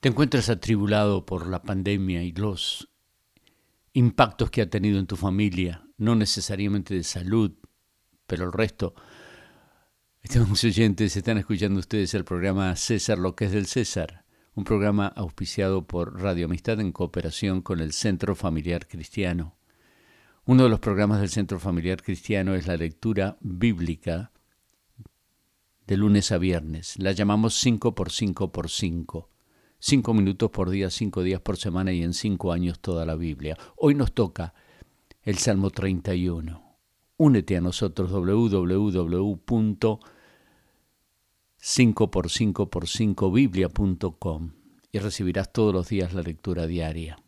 te encuentras atribulado por la pandemia y los impactos que ha tenido en tu familia, no necesariamente de salud, pero el resto. Estimados oyentes, están escuchando ustedes el programa César, lo que es del César, un programa auspiciado por Radio Amistad en cooperación con el Centro Familiar Cristiano. Uno de los programas del Centro Familiar Cristiano es la lectura bíblica de lunes a viernes. La llamamos 5 por 5 por 5 cinco minutos por día, cinco días por semana y en cinco años toda la Biblia. Hoy nos toca el Salmo 31. Únete a nosotros www.5x5x5biblia.com y recibirás todos los días la lectura diaria.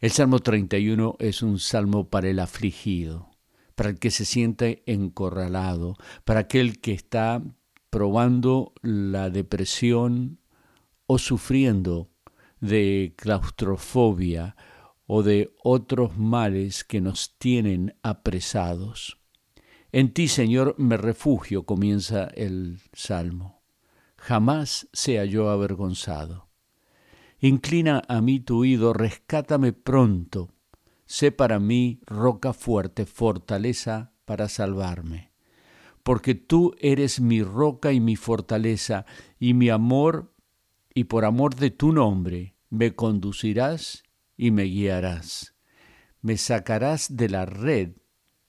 El Salmo 31 es un salmo para el afligido, para el que se siente encorralado, para aquel que está probando la depresión o sufriendo de claustrofobia o de otros males que nos tienen apresados. En ti, Señor, me refugio, comienza el Salmo. Jamás sea yo avergonzado. Inclina a mí tu oído, rescátame pronto. Sé para mí roca fuerte, fortaleza para salvarme. Porque tú eres mi roca y mi fortaleza, y mi amor y por amor de tu nombre me conducirás y me guiarás. Me sacarás de la red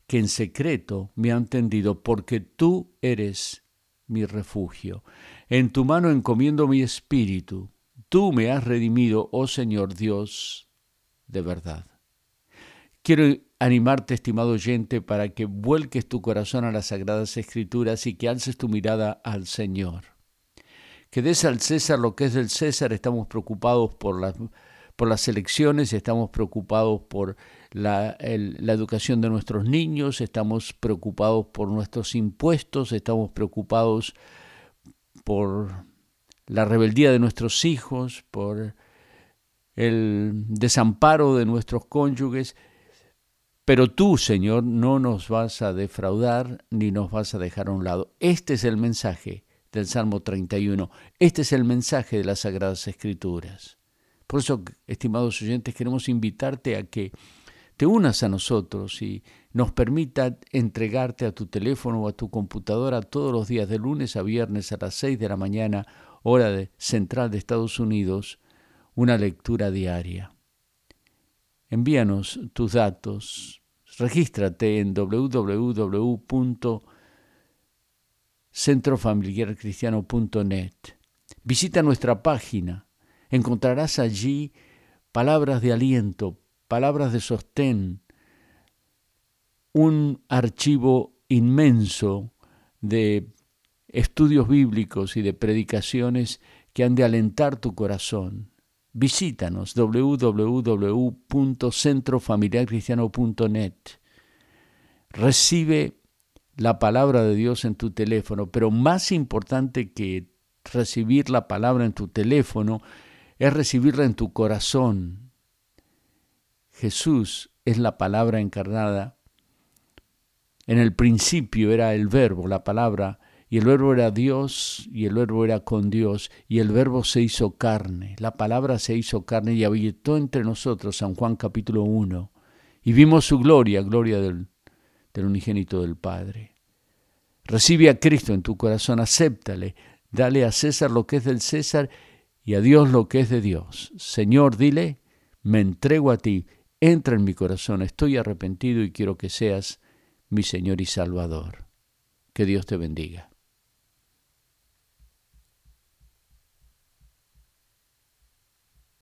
que en secreto me han tendido, porque tú eres mi refugio. En tu mano encomiendo mi espíritu. Tú me has redimido, oh Señor Dios, de verdad. Quiero animarte, estimado oyente, para que vuelques tu corazón a las sagradas escrituras y que alces tu mirada al Señor que des al César lo que es del César, estamos preocupados por las, por las elecciones, estamos preocupados por la, la educación de nuestros niños, estamos preocupados por nuestros impuestos, estamos preocupados por la rebeldía de nuestros hijos, por el desamparo de nuestros cónyuges, pero tú, Señor, no nos vas a defraudar ni nos vas a dejar a un lado. Este es el mensaje del Salmo 31. Este es el mensaje de las Sagradas Escrituras. Por eso, estimados oyentes, queremos invitarte a que te unas a nosotros y nos permita entregarte a tu teléfono o a tu computadora todos los días de lunes a viernes a las 6 de la mañana, hora de, central de Estados Unidos, una lectura diaria. Envíanos tus datos, regístrate en www centrofamiliarcristiano.net. Visita nuestra página. Encontrarás allí palabras de aliento, palabras de sostén, un archivo inmenso de estudios bíblicos y de predicaciones que han de alentar tu corazón. Visítanos www.centrofamiliarcristiano.net. Recibe la palabra de Dios en tu teléfono, pero más importante que recibir la palabra en tu teléfono es recibirla en tu corazón. Jesús es la palabra encarnada. En el principio era el verbo, la palabra, y el verbo era Dios, y el verbo era con Dios, y el verbo se hizo carne, la palabra se hizo carne y habitó entre nosotros, San Juan capítulo 1, y vimos su gloria, gloria del del unigénito del Padre. Recibe a Cristo en tu corazón, acéptale, dale a César lo que es del César y a Dios lo que es de Dios. Señor, dile, me entrego a ti, entra en mi corazón, estoy arrepentido y quiero que seas mi Señor y Salvador. Que Dios te bendiga.